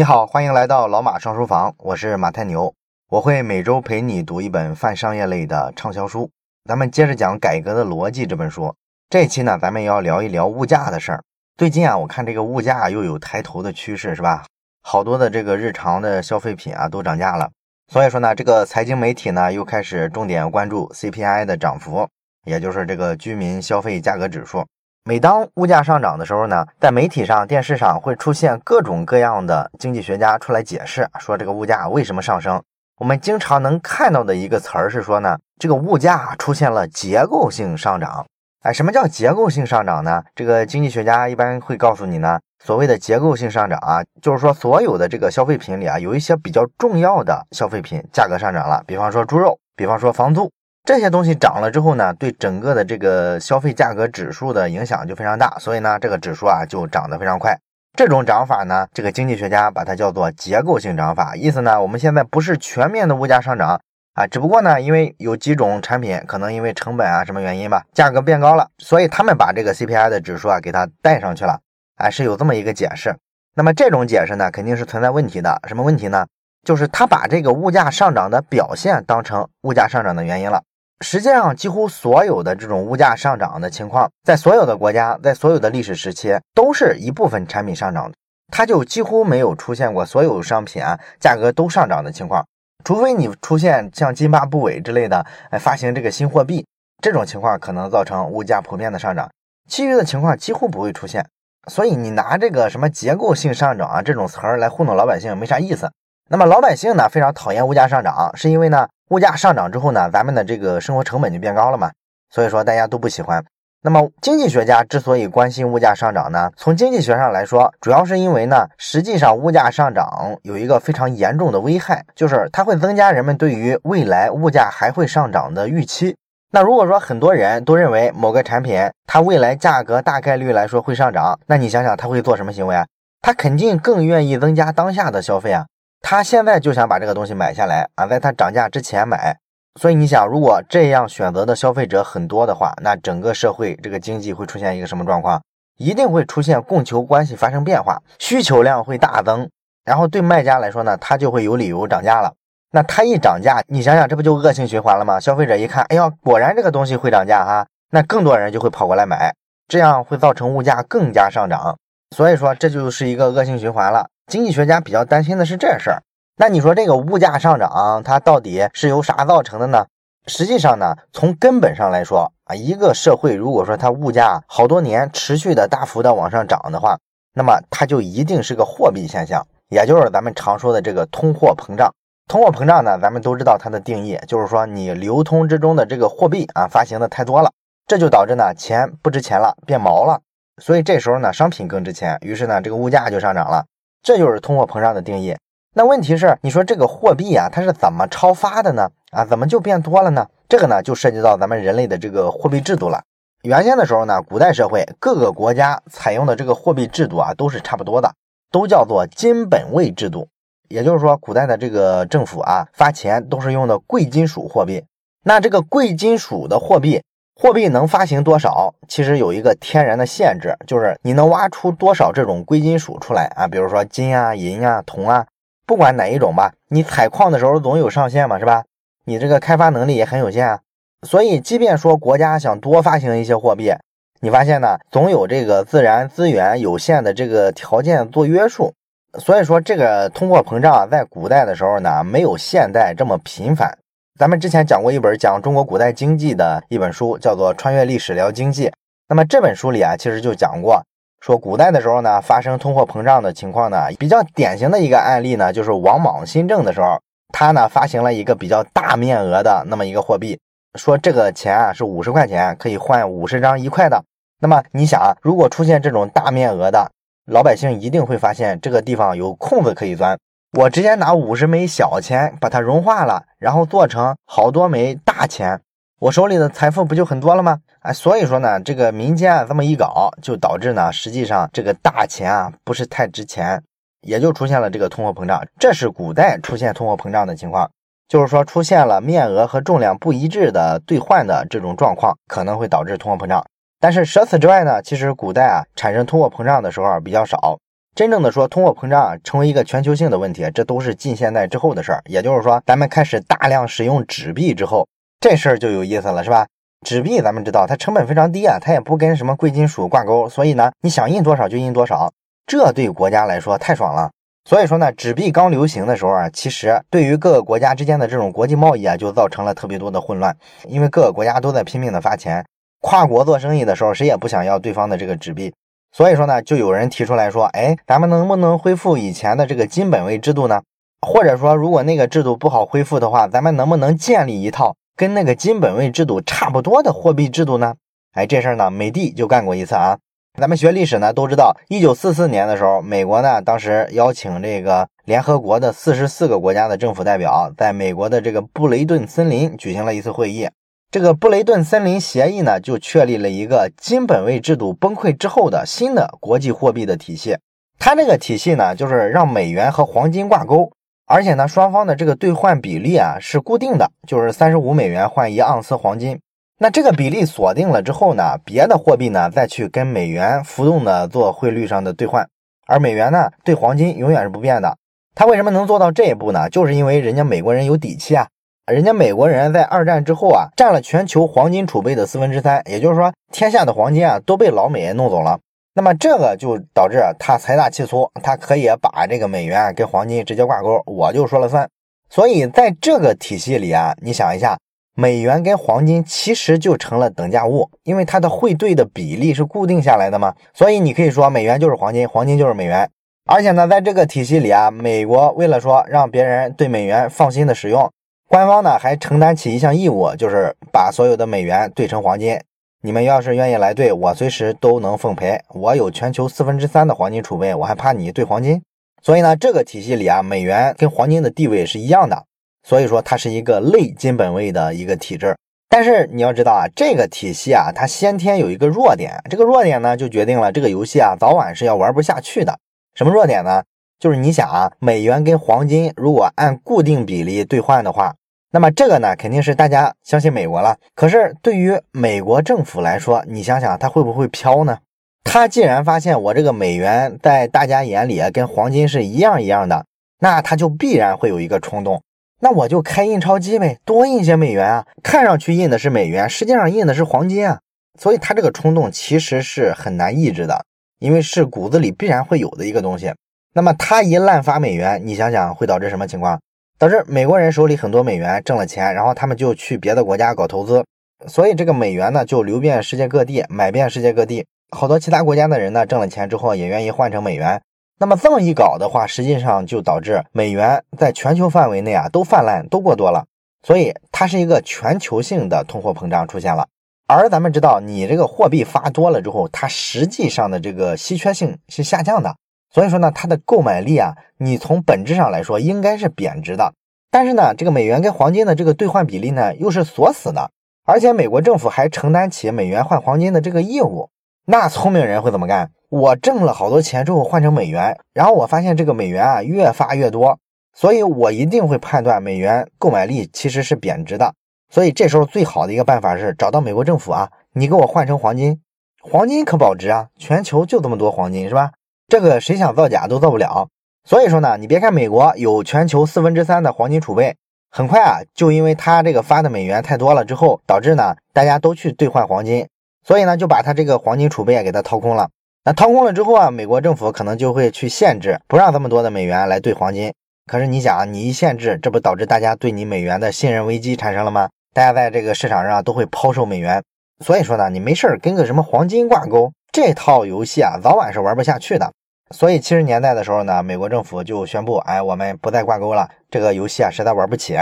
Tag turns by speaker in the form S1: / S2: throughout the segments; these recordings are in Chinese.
S1: 你好，欢迎来到老马上书房，我是马太牛，我会每周陪你读一本泛商业类的畅销书。咱们接着讲《改革的逻辑》这本书。这期呢，咱们要聊一聊物价的事儿。最近啊，我看这个物价又有抬头的趋势，是吧？好多的这个日常的消费品啊都涨价了。所以说呢，这个财经媒体呢又开始重点关注 CPI 的涨幅，也就是这个居民消费价格指数。每当物价上涨的时候呢，在媒体上、电视上会出现各种各样的经济学家出来解释，说这个物价为什么上升。我们经常能看到的一个词儿是说呢，这个物价出现了结构性上涨。哎，什么叫结构性上涨呢？这个经济学家一般会告诉你呢，所谓的结构性上涨啊，就是说所有的这个消费品里啊，有一些比较重要的消费品价格上涨了，比方说猪肉，比方说房租。这些东西涨了之后呢，对整个的这个消费价格指数的影响就非常大，所以呢，这个指数啊就涨得非常快。这种涨法呢，这个经济学家把它叫做结构性涨法，意思呢，我们现在不是全面的物价上涨啊，只不过呢，因为有几种产品可能因为成本啊什么原因吧，价格变高了，所以他们把这个 CPI 的指数啊给它带上去了，啊，是有这么一个解释。那么这种解释呢，肯定是存在问题的。什么问题呢？就是他把这个物价上涨的表现当成物价上涨的原因了。实际上，几乎所有的这种物价上涨的情况，在所有的国家，在所有的历史时期，都是一部分产品上涨，它就几乎没有出现过所有商品啊价格都上涨的情况。除非你出现像津巴布韦之类的，哎，发行这个新货币，这种情况可能造成物价普遍的上涨，其余的情况几乎不会出现。所以你拿这个什么结构性上涨啊这种词儿来糊弄老百姓，没啥意思。那么老百姓呢，非常讨厌物价上涨，是因为呢？物价上涨之后呢，咱们的这个生活成本就变高了嘛，所以说大家都不喜欢。那么经济学家之所以关心物价上涨呢，从经济学上来说，主要是因为呢，实际上物价上涨有一个非常严重的危害，就是它会增加人们对于未来物价还会上涨的预期。那如果说很多人都认为某个产品它未来价格大概率来说会上涨，那你想想他会做什么行为啊？他肯定更愿意增加当下的消费啊。他现在就想把这个东西买下来啊，在它涨价之前买。所以你想，如果这样选择的消费者很多的话，那整个社会这个经济会出现一个什么状况？一定会出现供求关系发生变化，需求量会大增。然后对卖家来说呢，他就会有理由涨价了。那他一涨价，你想想，这不就恶性循环了吗？消费者一看，哎呀，果然这个东西会涨价哈，那更多人就会跑过来买，这样会造成物价更加上涨。所以说，这就是一个恶性循环了。经济学家比较担心的是这事儿。那你说这个物价上涨，它到底是由啥造成的呢？实际上呢，从根本上来说啊，一个社会如果说它物价好多年持续的大幅的往上涨的话，那么它就一定是个货币现象，也就是咱们常说的这个通货膨胀。通货膨胀呢，咱们都知道它的定义，就是说你流通之中的这个货币啊发行的太多了，这就导致呢钱不值钱了，变毛了。所以这时候呢，商品更值钱，于是呢，这个物价就上涨了。这就是通货膨胀的定义。那问题是，你说这个货币啊，它是怎么超发的呢？啊，怎么就变多了呢？这个呢，就涉及到咱们人类的这个货币制度了。原先的时候呢，古代社会各个国家采用的这个货币制度啊，都是差不多的，都叫做金本位制度。也就是说，古代的这个政府啊，发钱都是用的贵金属货币。那这个贵金属的货币。货币能发行多少，其实有一个天然的限制，就是你能挖出多少这种贵金属出来啊？比如说金啊、银啊、铜啊，不管哪一种吧，你采矿的时候总有上限嘛，是吧？你这个开发能力也很有限啊。所以，即便说国家想多发行一些货币，你发现呢，总有这个自然资源有限的这个条件做约束。所以说，这个通货膨胀，在古代的时候呢，没有现代这么频繁。咱们之前讲过一本讲中国古代经济的一本书，叫做《穿越历史聊经济》。那么这本书里啊，其实就讲过，说古代的时候呢，发生通货膨胀的情况呢，比较典型的一个案例呢，就是王莽新政的时候，他呢发行了一个比较大面额的那么一个货币，说这个钱啊是五十块钱可以换五十张一块的。那么你想啊，如果出现这种大面额的，老百姓一定会发现这个地方有空子可以钻。我直接拿五十枚小钱把它融化了，然后做成好多枚大钱，我手里的财富不就很多了吗？哎，所以说呢，这个民间啊这么一搞，就导致呢，实际上这个大钱啊不是太值钱，也就出现了这个通货膨胀。这是古代出现通货膨胀的情况，就是说出现了面额和重量不一致的兑换的这种状况，可能会导致通货膨胀。但是舍此之外呢，其实古代啊产生通货膨胀的时候比较少。真正的说通货膨胀啊成为一个全球性的问题，这都是近现代之后的事儿。也就是说，咱们开始大量使用纸币之后，这事儿就有意思了，是吧？纸币咱们知道它成本非常低啊，它也不跟什么贵金属挂钩，所以呢，你想印多少就印多少，这对国家来说太爽了。所以说呢，纸币刚流行的时候啊，其实对于各个国家之间的这种国际贸易啊，就造成了特别多的混乱，因为各个国家都在拼命的发钱，跨国做生意的时候，谁也不想要对方的这个纸币。所以说呢，就有人提出来说，哎，咱们能不能恢复以前的这个金本位制度呢？或者说，如果那个制度不好恢复的话，咱们能不能建立一套跟那个金本位制度差不多的货币制度呢？哎，这事儿呢，美帝就干过一次啊。咱们学历史呢，都知道，一九四四年的时候，美国呢当时邀请这个联合国的四十四个国家的政府代表，在美国的这个布雷顿森林举行了一次会议。这个布雷顿森林协议呢，就确立了一个金本位制度崩溃之后的新的国际货币的体系。它这个体系呢，就是让美元和黄金挂钩，而且呢，双方的这个兑换比例啊是固定的，就是三十五美元换一盎司黄金。那这个比例锁定了之后呢，别的货币呢再去跟美元浮动的做汇率上的兑换，而美元呢对黄金永远是不变的。它为什么能做到这一步呢？就是因为人家美国人有底气啊。人家美国人在二战之后啊，占了全球黄金储备的四分之三，也就是说，天下的黄金啊都被老美弄走了。那么这个就导致他财大气粗，他可以把这个美元跟黄金直接挂钩，我就说了算。所以在这个体系里啊，你想一下，美元跟黄金其实就成了等价物，因为它的汇兑的比例是固定下来的嘛。所以你可以说美元就是黄金，黄金就是美元。而且呢，在这个体系里啊，美国为了说让别人对美元放心的使用。官方呢还承担起一项义务，就是把所有的美元兑成黄金。你们要是愿意来兑，我随时都能奉陪。我有全球四分之三的黄金储备，我还怕你兑黄金？所以呢，这个体系里啊，美元跟黄金的地位是一样的。所以说，它是一个类金本位的一个体制。但是你要知道啊，这个体系啊，它先天有一个弱点，这个弱点呢，就决定了这个游戏啊，早晚是要玩不下去的。什么弱点呢？就是你想啊，美元跟黄金如果按固定比例兑换的话。那么这个呢，肯定是大家相信美国了。可是对于美国政府来说，你想想，它会不会飘呢？他既然发现我这个美元在大家眼里跟黄金是一样一样的，那他就必然会有一个冲动，那我就开印钞机呗，多印些美元啊。看上去印的是美元，实际上印的是黄金啊。所以他这个冲动其实是很难抑制的，因为是骨子里必然会有的一个东西。那么他一滥发美元，你想想会导致什么情况？导致美国人手里很多美元挣了钱，然后他们就去别的国家搞投资，所以这个美元呢就流遍世界各地，买遍世界各地。好多其他国家的人呢挣了钱之后也愿意换成美元。那么这么一搞的话，实际上就导致美元在全球范围内啊都泛滥，都过多了。所以它是一个全球性的通货膨胀出现了。而咱们知道，你这个货币发多了之后，它实际上的这个稀缺性是下降的。所以说呢，它的购买力啊，你从本质上来说应该是贬值的。但是呢，这个美元跟黄金的这个兑换比例呢，又是锁死的。而且美国政府还承担起美元换黄金的这个义务。那聪明人会怎么干？我挣了好多钱之后换成美元，然后我发现这个美元啊越发越多，所以我一定会判断美元购买力其实是贬值的。所以这时候最好的一个办法是找到美国政府啊，你给我换成黄金，黄金可保值啊，全球就这么多黄金是吧？这个谁想造假都造不了，所以说呢，你别看美国有全球四分之三的黄金储备，很快啊，就因为他这个发的美元太多了之后，导致呢大家都去兑换黄金，所以呢就把他这个黄金储备给他掏空了。那掏空了之后啊，美国政府可能就会去限制，不让这么多的美元来兑黄金。可是你想，你一限制，这不导致大家对你美元的信任危机产生了吗？大家在这个市场上都会抛售美元。所以说呢，你没事跟个什么黄金挂钩，这套游戏啊，早晚是玩不下去的。所以七十年代的时候呢，美国政府就宣布，哎，我们不再挂钩了，这个游戏啊实在玩不起。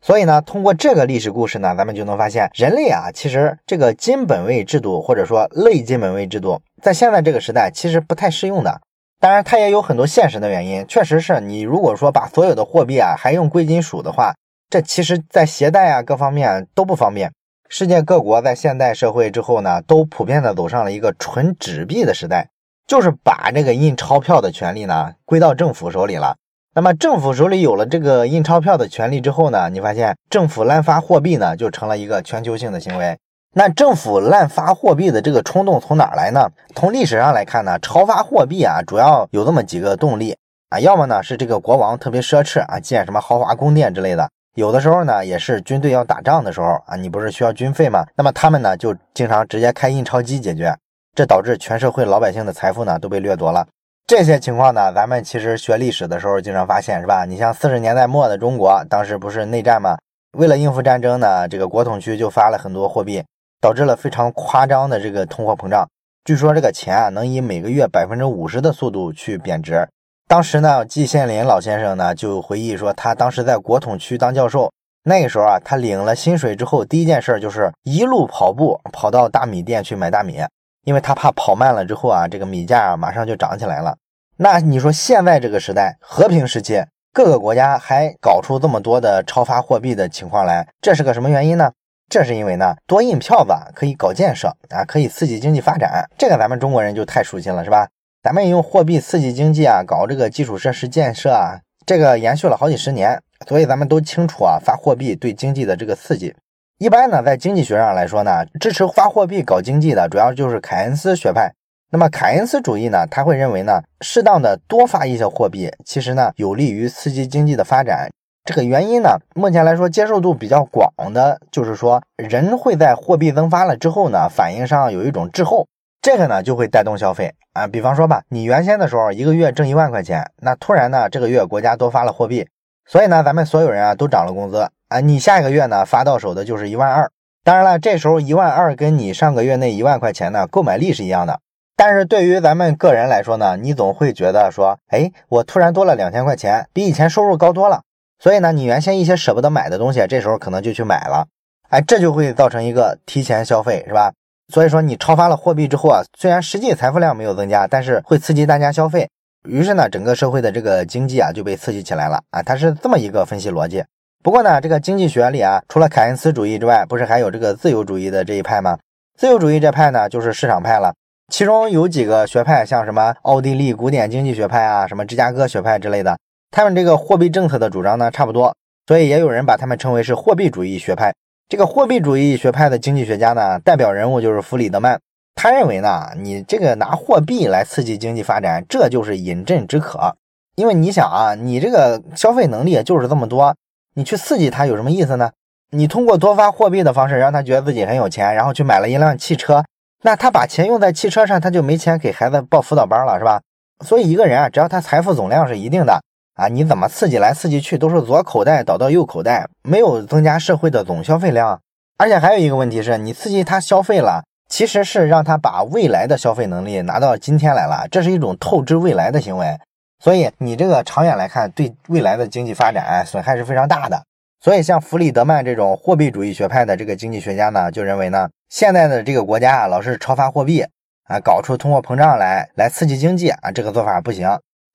S1: 所以呢，通过这个历史故事呢，咱们就能发现，人类啊，其实这个金本位制度或者说类金本位制度，在现在这个时代其实不太适用的。当然，它也有很多现实的原因，确实是你如果说把所有的货币啊还用贵金属的话，这其实在携带啊各方面都不方便。世界各国在现代社会之后呢，都普遍的走上了一个纯纸币的时代。就是把这个印钞票的权利呢归到政府手里了。那么政府手里有了这个印钞票的权利之后呢，你发现政府滥发货币呢就成了一个全球性的行为。那政府滥发货币的这个冲动从哪来呢？从历史上来看呢，超发货币啊，主要有这么几个动力啊，要么呢是这个国王特别奢侈啊，建什么豪华宫殿之类的；有的时候呢，也是军队要打仗的时候啊，你不是需要军费吗？那么他们呢就经常直接开印钞机解决，这导致全社会老百姓的财富呢都被掠夺了。这些情况呢，咱们其实学历史的时候经常发现，是吧？你像四十年代末的中国，当时不是内战吗？为了应付战争呢，这个国统区就发了很多货币。导致了非常夸张的这个通货膨胀，据说这个钱啊能以每个月百分之五十的速度去贬值。当时呢，季羡林老先生呢就回忆说，他当时在国统区当教授，那个时候啊，他领了薪水之后，第一件事就是一路跑步跑到大米店去买大米，因为他怕跑慢了之后啊，这个米价马上就涨起来了。那你说现在这个时代和平时期，各个国家还搞出这么多的超发货币的情况来，这是个什么原因呢？这是因为呢，多印票子可以搞建设啊，可以刺激经济发展。这个咱们中国人就太熟悉了，是吧？咱们用货币刺激经济啊，搞这个基础设施建设啊，这个延续了好几十年，所以咱们都清楚啊，发货币对经济的这个刺激。一般呢，在经济学上来说呢，支持发货币搞经济的主要就是凯恩斯学派。那么凯恩斯主义呢，他会认为呢，适当的多发一些货币，其实呢，有利于刺激经济的发展。这个原因呢，目前来说接受度比较广的，就是说人会在货币增发了之后呢，反应上有一种滞后，这个呢就会带动消费啊。比方说吧，你原先的时候一个月挣一万块钱，那突然呢这个月国家多发了货币，所以呢咱们所有人啊都涨了工资啊，你下一个月呢发到手的就是一万二。当然了，这时候一万二跟你上个月那一万块钱呢购买力是一样的，但是对于咱们个人来说呢，你总会觉得说，哎，我突然多了两千块钱，比以前收入高多了。所以呢，你原先一些舍不得买的东西，这时候可能就去买了，哎，这就会造成一个提前消费，是吧？所以说你超发了货币之后啊，虽然实际财富量没有增加，但是会刺激大家消费，于是呢，整个社会的这个经济啊就被刺激起来了啊，它是这么一个分析逻辑。不过呢，这个经济学里啊，除了凯恩斯主义之外，不是还有这个自由主义的这一派吗？自由主义这派呢，就是市场派了，其中有几个学派，像什么奥地利古典经济学派啊，什么芝加哥学派之类的。他们这个货币政策的主张呢，差不多，所以也有人把他们称为是货币主义学派。这个货币主义学派的经济学家呢，代表人物就是弗里德曼。他认为呢，你这个拿货币来刺激经济发展，这就是饮鸩止渴。因为你想啊，你这个消费能力就是这么多，你去刺激他有什么意思呢？你通过多发货币的方式，让他觉得自己很有钱，然后去买了一辆汽车，那他把钱用在汽车上，他就没钱给孩子报辅导班了，是吧？所以一个人啊，只要他财富总量是一定的。啊，你怎么刺激来刺激去，都是左口袋倒到右口袋，没有增加社会的总消费量。而且还有一个问题是，你刺激他消费了，其实是让他把未来的消费能力拿到今天来了，这是一种透支未来的行为。所以你这个长远来看，对未来的经济发展损害是非常大的。所以像弗里德曼这种货币主义学派的这个经济学家呢，就认为呢，现在的这个国家啊，老是超发货币啊，搞出通货膨胀来，来刺激经济啊，这个做法不行。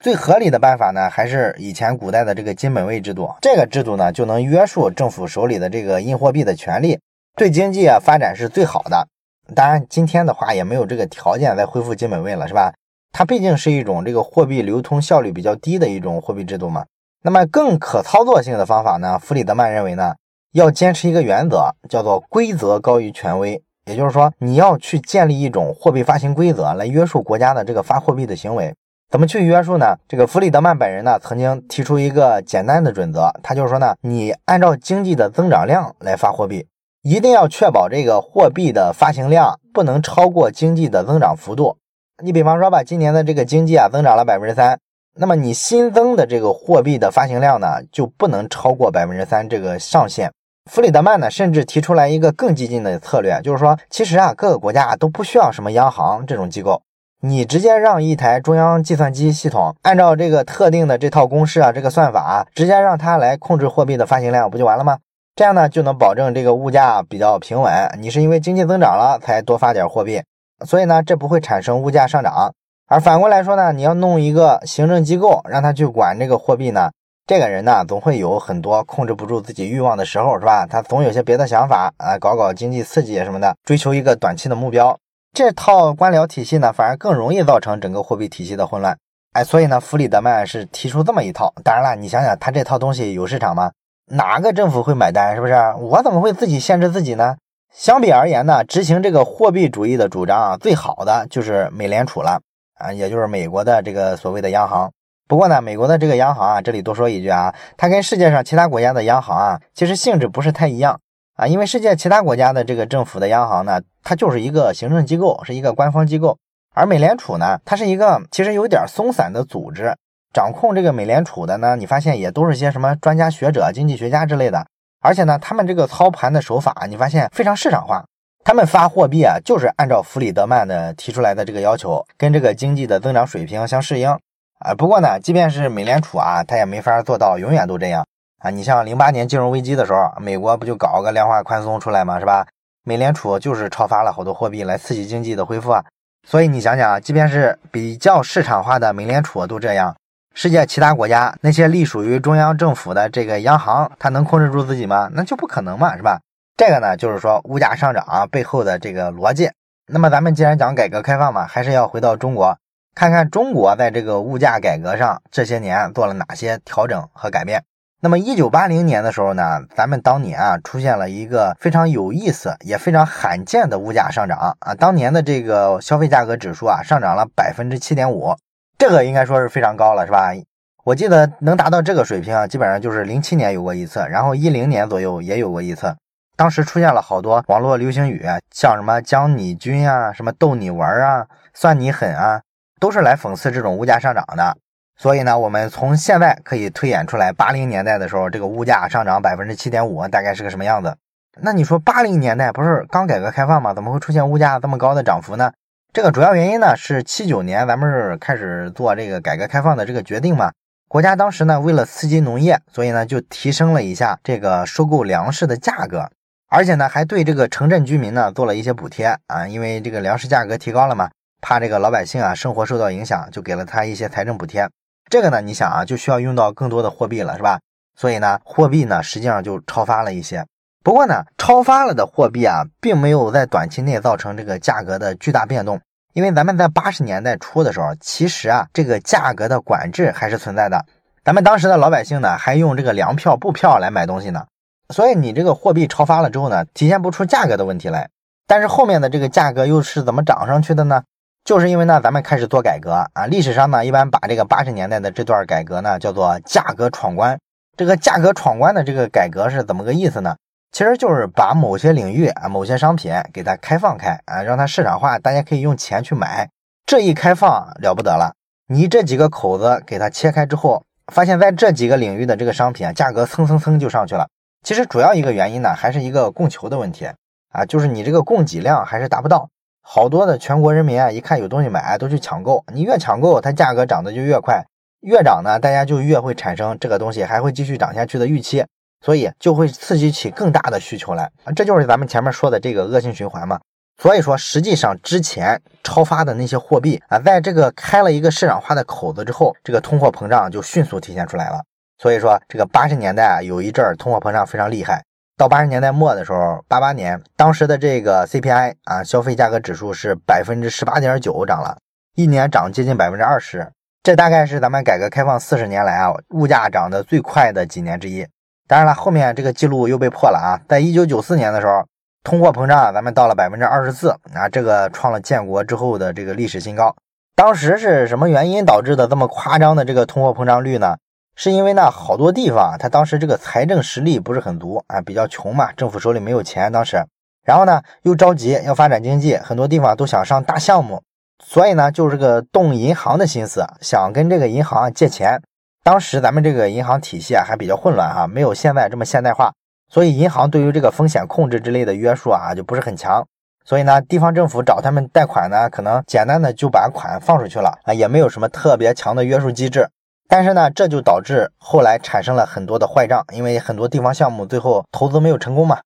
S1: 最合理的办法呢，还是以前古代的这个金本位制度。这个制度呢，就能约束政府手里的这个印货币的权利，对经济啊发展是最好的。当然，今天的话也没有这个条件再恢复金本位了，是吧？它毕竟是一种这个货币流通效率比较低的一种货币制度嘛。那么更可操作性的方法呢，弗里德曼认为呢，要坚持一个原则，叫做规则高于权威。也就是说，你要去建立一种货币发行规则来约束国家的这个发货币的行为。怎么去约束呢？这个弗里德曼本人呢，曾经提出一个简单的准则，他就是说呢，你按照经济的增长量来发货币，一定要确保这个货币的发行量不能超过经济的增长幅度。你比方说吧，今年的这个经济啊增长了百分之三，那么你新增的这个货币的发行量呢，就不能超过百分之三这个上限。弗里德曼呢，甚至提出来一个更激进的策略，就是说，其实啊，各个国家都不需要什么央行这种机构。你直接让一台中央计算机系统按照这个特定的这套公式啊，这个算法，直接让它来控制货币的发行量，不就完了吗？这样呢，就能保证这个物价比较平稳。你是因为经济增长了才多发点货币，所以呢，这不会产生物价上涨。而反过来说呢，你要弄一个行政机构让他去管这个货币呢，这个人呢，总会有很多控制不住自己欲望的时候，是吧？他总有些别的想法啊，搞搞经济刺激什么的，追求一个短期的目标。这套官僚体系呢，反而更容易造成整个货币体系的混乱。哎，所以呢，弗里德曼是提出这么一套。当然了，你想想，他这套东西有市场吗？哪个政府会买单？是不是？我怎么会自己限制自己呢？相比而言呢，执行这个货币主义的主张啊，最好的就是美联储了啊，也就是美国的这个所谓的央行。不过呢，美国的这个央行啊，这里多说一句啊，它跟世界上其他国家的央行啊，其实性质不是太一样啊。因为世界其他国家的这个政府的央行呢，它就是一个行政机构，是一个官方机构，而美联储呢，它是一个其实有点松散的组织。掌控这个美联储的呢，你发现也都是些什么专家学者、经济学家之类的。而且呢，他们这个操盘的手法，你发现非常市场化。他们发货币啊，就是按照弗里德曼的提出来的这个要求，跟这个经济的增长水平相适应。啊，不过呢，即便是美联储啊，他也没法做到永远都这样啊。你像零八年金融危机的时候，美国不就搞个量化宽松出来吗？是吧？美联储就是超发了好多货币来刺激经济的恢复啊。所以你想想啊，即便是比较市场化的美联储都这样，世界其他国家那些隶属于中央政府的这个央行，它能控制住自己吗？那就不可能嘛，是吧？这个呢，就是说物价上涨背后的这个逻辑。那么咱们既然讲改革开放嘛，还是要回到中国。看看中国在这个物价改革上这些年做了哪些调整和改变。那么，一九八零年的时候呢，咱们当年啊出现了一个非常有意思也非常罕见的物价上涨啊。当年的这个消费价格指数啊上涨了百分之七点五，这个应该说是非常高了，是吧？我记得能达到这个水平啊，基本上就是零七年有过一次，然后一零年左右也有过一次。当时出现了好多网络流行语，像什么“将你军”啊，什么“逗你玩”啊，“算你狠”啊。都是来讽刺这种物价上涨的，所以呢，我们从现在可以推演出来，八零年代的时候，这个物价上涨百分之七点五，大概是个什么样子？那你说八零年代不是刚改革开放吗？怎么会出现物价这么高的涨幅呢？这个主要原因呢是七九年咱们是开始做这个改革开放的这个决定嘛，国家当时呢为了刺激农业，所以呢就提升了一下这个收购粮食的价格，而且呢还对这个城镇居民呢做了一些补贴啊，因为这个粮食价格提高了嘛。怕这个老百姓啊生活受到影响，就给了他一些财政补贴。这个呢，你想啊，就需要用到更多的货币了，是吧？所以呢，货币呢实际上就超发了一些。不过呢，超发了的货币啊，并没有在短期内造成这个价格的巨大变动，因为咱们在八十年代初的时候，其实啊，这个价格的管制还是存在的。咱们当时的老百姓呢，还用这个粮票、布票来买东西呢。所以你这个货币超发了之后呢，体现不出价格的问题来。但是后面的这个价格又是怎么涨上去的呢？就是因为呢，咱们开始做改革啊。历史上呢，一般把这个八十年代的这段改革呢，叫做价格闯关。这个价格闯关的这个改革是怎么个意思呢？其实就是把某些领域啊、某些商品给它开放开啊，让它市场化，大家可以用钱去买。这一开放了不得了，你这几个口子给它切开之后，发现在这几个领域的这个商品啊，价格蹭蹭蹭就上去了。其实主要一个原因呢，还是一个供求的问题啊，就是你这个供给量还是达不到。好多的全国人民啊，一看有东西买，都去抢购。你越抢购，它价格涨得就越快，越涨呢，大家就越会产生这个东西还会继续涨下去的预期，所以就会刺激起更大的需求来啊。这就是咱们前面说的这个恶性循环嘛。所以说，实际上之前超发的那些货币啊，在这个开了一个市场化的口子之后，这个通货膨胀就迅速体现出来了。所以说，这个八十年代啊，有一阵儿通货膨胀非常厉害。到八十年代末的时候，八八年当时的这个 CPI 啊，消费价格指数是百分之十八点九涨了，一年涨接近百分之二十，这大概是咱们改革开放四十年来啊物价涨得最快的几年之一。当然了，后面这个记录又被破了啊，在一九九四年的时候，通货膨胀咱们到了百分之二十四啊，这个创了建国之后的这个历史新高。当时是什么原因导致的这么夸张的这个通货膨胀率呢？是因为呢，好多地方他当时这个财政实力不是很足啊，比较穷嘛，政府手里没有钱当时，然后呢又着急要发展经济，很多地方都想上大项目，所以呢就是个动银行的心思，想跟这个银行借钱。当时咱们这个银行体系啊还比较混乱哈，没有现在这么现代化，所以银行对于这个风险控制之类的约束啊就不是很强，所以呢地方政府找他们贷款呢，可能简单的就把款放出去了啊，也没有什么特别强的约束机制。但是呢，这就导致后来产生了很多的坏账，因为很多地方项目最后投资没有成功嘛。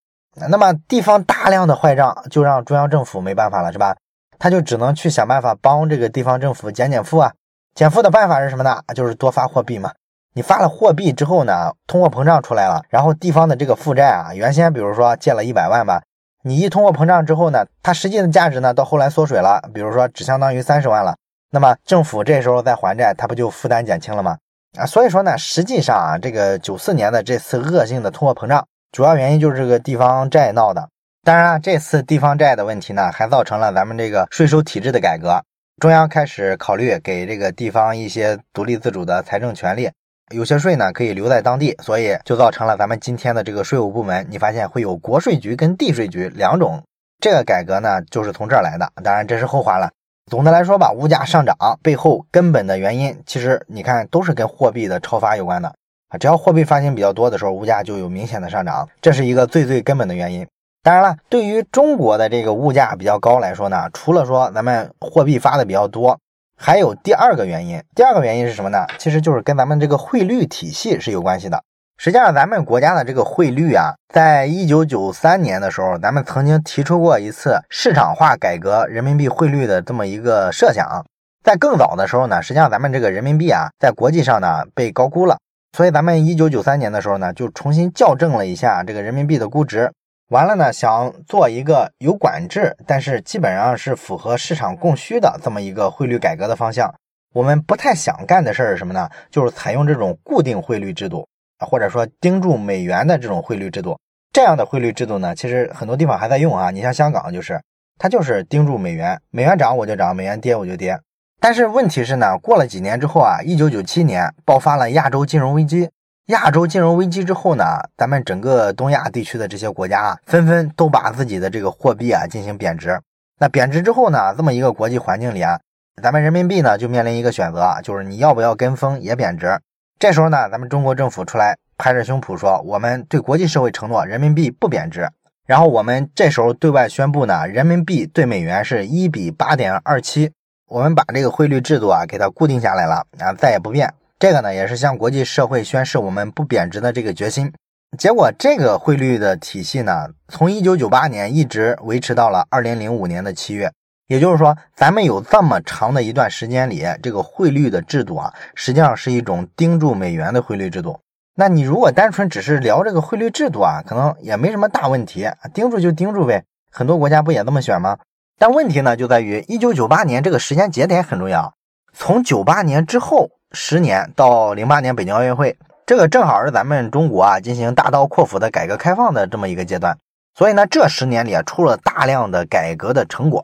S1: 那么地方大量的坏账，就让中央政府没办法了，是吧？他就只能去想办法帮这个地方政府减减负啊。减负的办法是什么呢？就是多发货币嘛。你发了货币之后呢，通货膨胀出来了，然后地方的这个负债啊，原先比如说借了一百万吧，你一通货膨胀之后呢，它实际的价值呢，到后来缩水了，比如说只相当于三十万了。那么政府这时候再还债，它不就负担减轻了吗？啊，所以说呢，实际上啊，这个九四年的这次恶性的通货膨胀，主要原因就是这个地方债闹的。当然，啊这次地方债的问题呢，还造成了咱们这个税收体制的改革。中央开始考虑给这个地方一些独立自主的财政权利，有些税呢可以留在当地，所以就造成了咱们今天的这个税务部门，你发现会有国税局跟地税局两种。这个改革呢，就是从这儿来的。当然，这是后话了。总的来说吧，物价上涨背后根本的原因，其实你看都是跟货币的超发有关的啊。只要货币发行比较多的时候，物价就有明显的上涨，这是一个最最根本的原因。当然了，对于中国的这个物价比较高来说呢，除了说咱们货币发的比较多，还有第二个原因。第二个原因是什么呢？其实就是跟咱们这个汇率体系是有关系的。实际上，咱们国家的这个汇率啊，在一九九三年的时候，咱们曾经提出过一次市场化改革人民币汇率的这么一个设想。在更早的时候呢，实际上咱们这个人民币啊，在国际上呢被高估了，所以咱们一九九三年的时候呢，就重新校正了一下这个人民币的估值。完了呢，想做一个有管制，但是基本上是符合市场供需的这么一个汇率改革的方向。我们不太想干的事儿是什么呢？就是采用这种固定汇率制度，或者说盯住美元的这种汇率制度。这样的汇率制度呢，其实很多地方还在用啊。你像香港就是，它就是盯住美元，美元涨我就涨，美元跌我就跌。但是问题是呢，过了几年之后啊，一九九七年爆发了亚洲金融危机。亚洲金融危机之后呢，咱们整个东亚地区的这些国家啊，纷纷都把自己的这个货币啊进行贬值。那贬值之后呢，这么一个国际环境里啊，咱们人民币呢就面临一个选择，就是你要不要跟风也贬值。这时候呢，咱们中国政府出来拍着胸脯说，我们对国际社会承诺人民币不贬值。然后我们这时候对外宣布呢，人民币对美元是一比八点二七，我们把这个汇率制度啊给它固定下来了啊，再也不变。这个呢，也是向国际社会宣示我们不贬值的这个决心。结果，这个汇率的体系呢，从一九九八年一直维持到了二零零五年的七月。也就是说，咱们有这么长的一段时间里，这个汇率的制度啊，实际上是一种盯住美元的汇率制度。那你如果单纯只是聊这个汇率制度啊，可能也没什么大问题，盯住就盯住呗。很多国家不也这么选吗？但问题呢，就在于一九九八年这个时间节点很重要。从九八年之后。十年到零八年北京奥运会，这个正好是咱们中国啊进行大刀阔斧的改革开放的这么一个阶段。所以呢，这十年里啊出了大量的改革的成果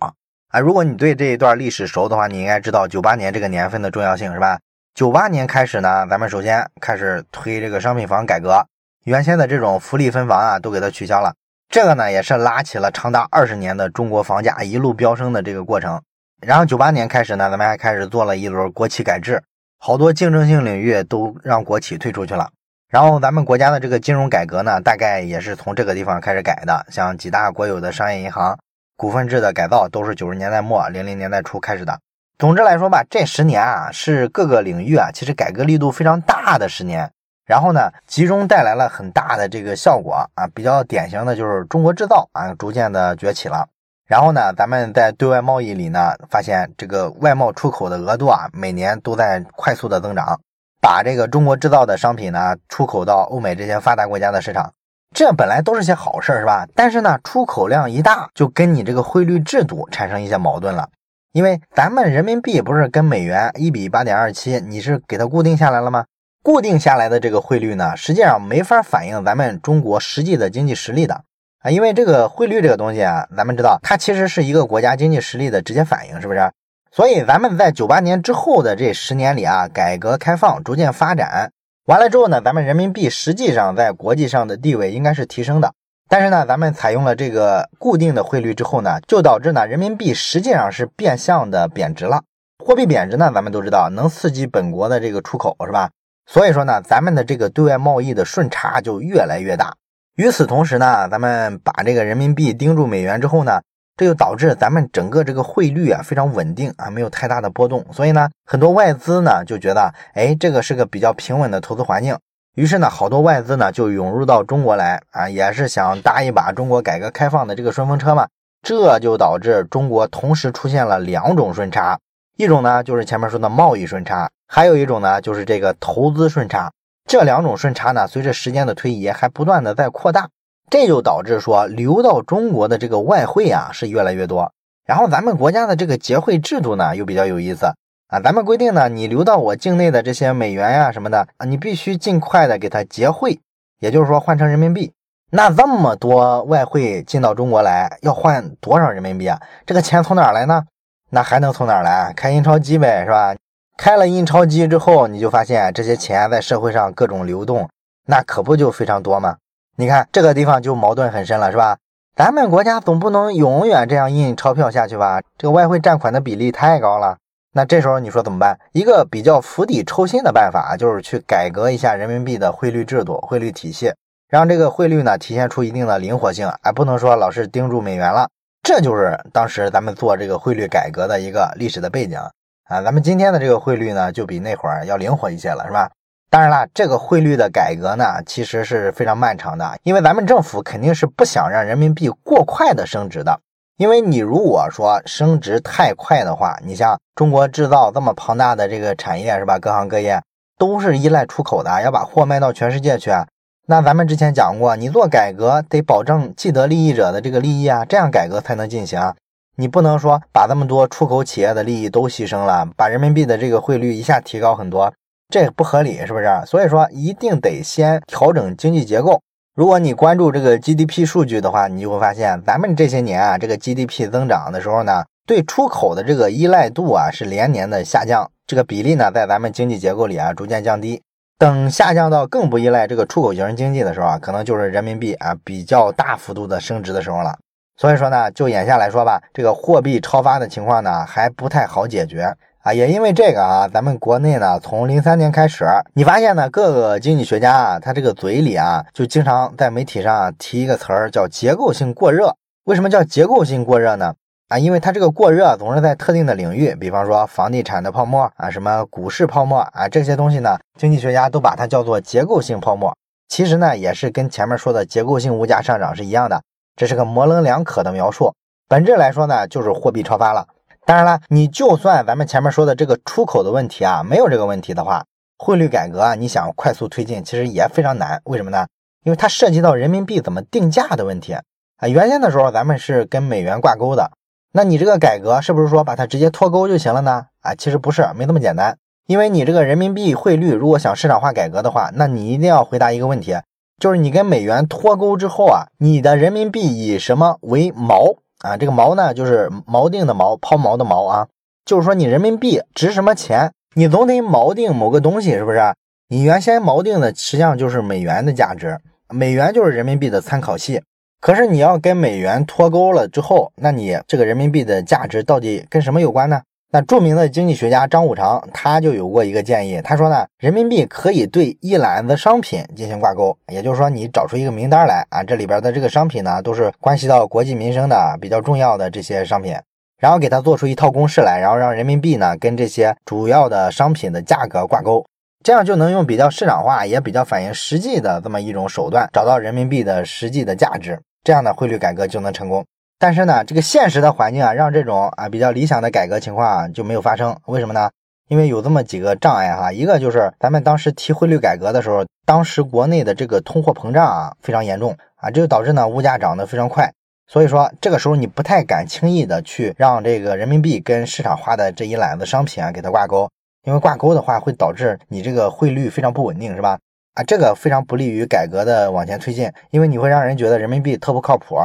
S1: 啊。如果你对这一段历史熟的话，你应该知道九八年这个年份的重要性是吧？九八年开始呢，咱们首先开始推这个商品房改革，原先的这种福利分房啊都给它取消了。这个呢也是拉起了长达二十年的中国房价一路飙升的这个过程。然后九八年开始呢，咱们还开始做了一轮国企改制。好多竞争性领域都让国企退出去了，然后咱们国家的这个金融改革呢，大概也是从这个地方开始改的。像几大国有的商业银行股份制的改造，都是九十年代末零零年代初开始的。总之来说吧，这十年啊，是各个领域啊，其实改革力度非常大的十年。然后呢，集中带来了很大的这个效果啊，比较典型的就是中国制造啊，逐渐的崛起了。然后呢，咱们在对外贸易里呢，发现这个外贸出口的额度啊，每年都在快速的增长，把这个中国制造的商品呢，出口到欧美这些发达国家的市场，这本来都是些好事儿，是吧？但是呢，出口量一大，就跟你这个汇率制度产生一些矛盾了，因为咱们人民币不是跟美元一比八点二七，你是给它固定下来了吗？固定下来的这个汇率呢，实际上没法反映咱们中国实际的经济实力的。啊，因为这个汇率这个东西啊，咱们知道它其实是一个国家经济实力的直接反应，是不是？所以咱们在九八年之后的这十年里啊，改革开放逐渐发展完了之后呢，咱们人民币实际上在国际上的地位应该是提升的。但是呢，咱们采用了这个固定的汇率之后呢，就导致呢人民币实际上是变相的贬值了。货币贬值呢，咱们都知道能刺激本国的这个出口，是吧？所以说呢，咱们的这个对外贸易的顺差就越来越大。与此同时呢，咱们把这个人民币盯住美元之后呢，这就导致咱们整个这个汇率啊非常稳定啊，没有太大的波动。所以呢，很多外资呢就觉得，哎，这个是个比较平稳的投资环境。于是呢，好多外资呢就涌入到中国来啊，也是想搭一把中国改革开放的这个顺风车嘛。这就导致中国同时出现了两种顺差，一种呢就是前面说的贸易顺差，还有一种呢就是这个投资顺差。这两种顺差呢，随着时间的推移，还不断的在扩大，这就导致说流到中国的这个外汇啊是越来越多。然后咱们国家的这个结汇制度呢又比较有意思啊，咱们规定呢，你流到我境内的这些美元呀什么的啊，你必须尽快的给它结汇，也就是说换成人民币。那这么多外汇进到中国来，要换多少人民币啊？这个钱从哪儿来呢？那还能从哪儿来？开印钞机呗，是吧？开了印钞机之后，你就发现这些钱在社会上各种流动，那可不就非常多吗？你看这个地方就矛盾很深了，是吧？咱们国家总不能永远这样印钞票下去吧？这个外汇占款的比例太高了。那这时候你说怎么办？一个比较釜底抽薪的办法，就是去改革一下人民币的汇率制度、汇率体系，让这个汇率呢体现出一定的灵活性，而不能说老是盯住美元了。这就是当时咱们做这个汇率改革的一个历史的背景。啊，咱们今天的这个汇率呢，就比那会儿要灵活一些了，是吧？当然了，这个汇率的改革呢，其实是非常漫长的，因为咱们政府肯定是不想让人民币过快的升值的。因为你如果说升值太快的话，你像中国制造这么庞大的这个产业，是吧？各行各业都是依赖出口的，要把货卖到全世界去。那咱们之前讲过，你做改革得保证既得利益者的这个利益啊，这样改革才能进行。你不能说把这么多出口企业的利益都牺牲了，把人民币的这个汇率一下提高很多，这不合理，是不是？所以说一定得先调整经济结构。如果你关注这个 GDP 数据的话，你就会发现，咱们这些年啊，这个 GDP 增长的时候呢，对出口的这个依赖度啊是连年的下降，这个比例呢在咱们经济结构里啊逐渐降低。等下降到更不依赖这个出口型经济的时候啊，可能就是人民币啊比较大幅度的升值的时候了。所以说呢，就眼下来说吧，这个货币超发的情况呢还不太好解决啊。也因为这个啊，咱们国内呢从零三年开始，你发现呢各个经济学家啊，他这个嘴里啊就经常在媒体上提一个词儿叫结构性过热。为什么叫结构性过热呢？啊，因为它这个过热总是在特定的领域，比方说房地产的泡沫啊，什么股市泡沫啊，这些东西呢，经济学家都把它叫做结构性泡沫。其实呢，也是跟前面说的结构性物价上涨是一样的。这是个模棱两可的描述，本质来说呢，就是货币超发了。当然了，你就算咱们前面说的这个出口的问题啊，没有这个问题的话，汇率改革啊，你想快速推进，其实也非常难。为什么呢？因为它涉及到人民币怎么定价的问题啊。原先的时候咱们是跟美元挂钩的，那你这个改革是不是说把它直接脱钩就行了呢？啊，其实不是，没那么简单。因为你这个人民币汇率如果想市场化改革的话，那你一定要回答一个问题。就是你跟美元脱钩之后啊，你的人民币以什么为锚啊？这个锚呢，就是锚定的锚，抛锚的锚啊。就是说你人民币值什么钱，你总得锚定某个东西，是不是？你原先锚定的实际上就是美元的价值，美元就是人民币的参考系。可是你要跟美元脱钩了之后，那你这个人民币的价值到底跟什么有关呢？那著名的经济学家张五常他就有过一个建议，他说呢，人民币可以对一篮子商品进行挂钩，也就是说，你找出一个名单来啊，这里边的这个商品呢，都是关系到国计民生的比较重要的这些商品，然后给他做出一套公式来，然后让人民币呢跟这些主要的商品的价格挂钩，这样就能用比较市场化也比较反映实际的这么一种手段，找到人民币的实际的价值，这样的汇率改革就能成功。但是呢，这个现实的环境啊，让这种啊比较理想的改革情况啊就没有发生。为什么呢？因为有这么几个障碍哈。一个就是咱们当时提汇率改革的时候，当时国内的这个通货膨胀啊非常严重啊，这就导致呢物价涨得非常快。所以说这个时候你不太敢轻易的去让这个人民币跟市场化的这一揽子商品啊给它挂钩，因为挂钩的话会导致你这个汇率非常不稳定，是吧？啊，这个非常不利于改革的往前推进，因为你会让人觉得人民币特不靠谱。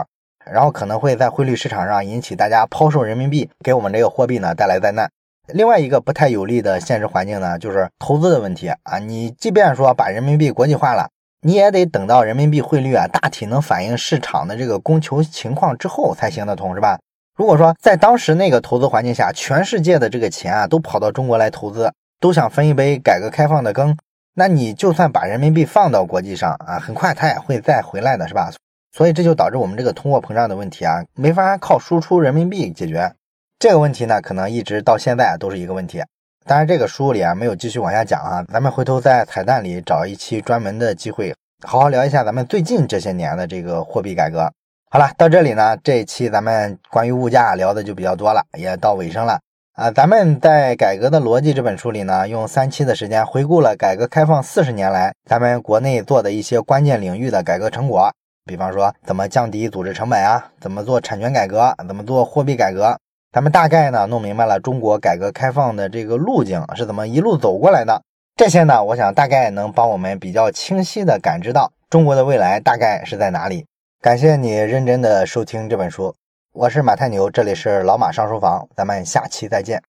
S1: 然后可能会在汇率市场上引起大家抛售人民币，给我们这个货币呢带来灾难。另外一个不太有利的现实环境呢，就是投资的问题啊。你即便说把人民币国际化了，你也得等到人民币汇率啊大体能反映市场的这个供求情况之后才行得通，是吧？如果说在当时那个投资环境下，全世界的这个钱啊都跑到中国来投资，都想分一杯改革开放的羹，那你就算把人民币放到国际上啊，很快它也会再回来的，是吧？所以这就导致我们这个通货膨胀的问题啊，没法靠输出人民币解决。这个问题呢，可能一直到现在都是一个问题。当然，这个书里啊没有继续往下讲啊，咱们回头在彩蛋里找一期专门的机会，好好聊一下咱们最近这些年的这个货币改革。好了，到这里呢，这一期咱们关于物价聊的就比较多了，也到尾声了啊。咱们在《改革的逻辑》这本书里呢，用三期的时间回顾了改革开放四十年来咱们国内做的一些关键领域的改革成果。比方说，怎么降低组织成本啊？怎么做产权改革？怎么做货币改革？咱们大概呢弄明白了中国改革开放的这个路径是怎么一路走过来的。这些呢，我想大概能帮我们比较清晰的感知到中国的未来大概是在哪里。感谢你认真的收听这本书，我是马太牛，这里是老马上书房，咱们下期再见。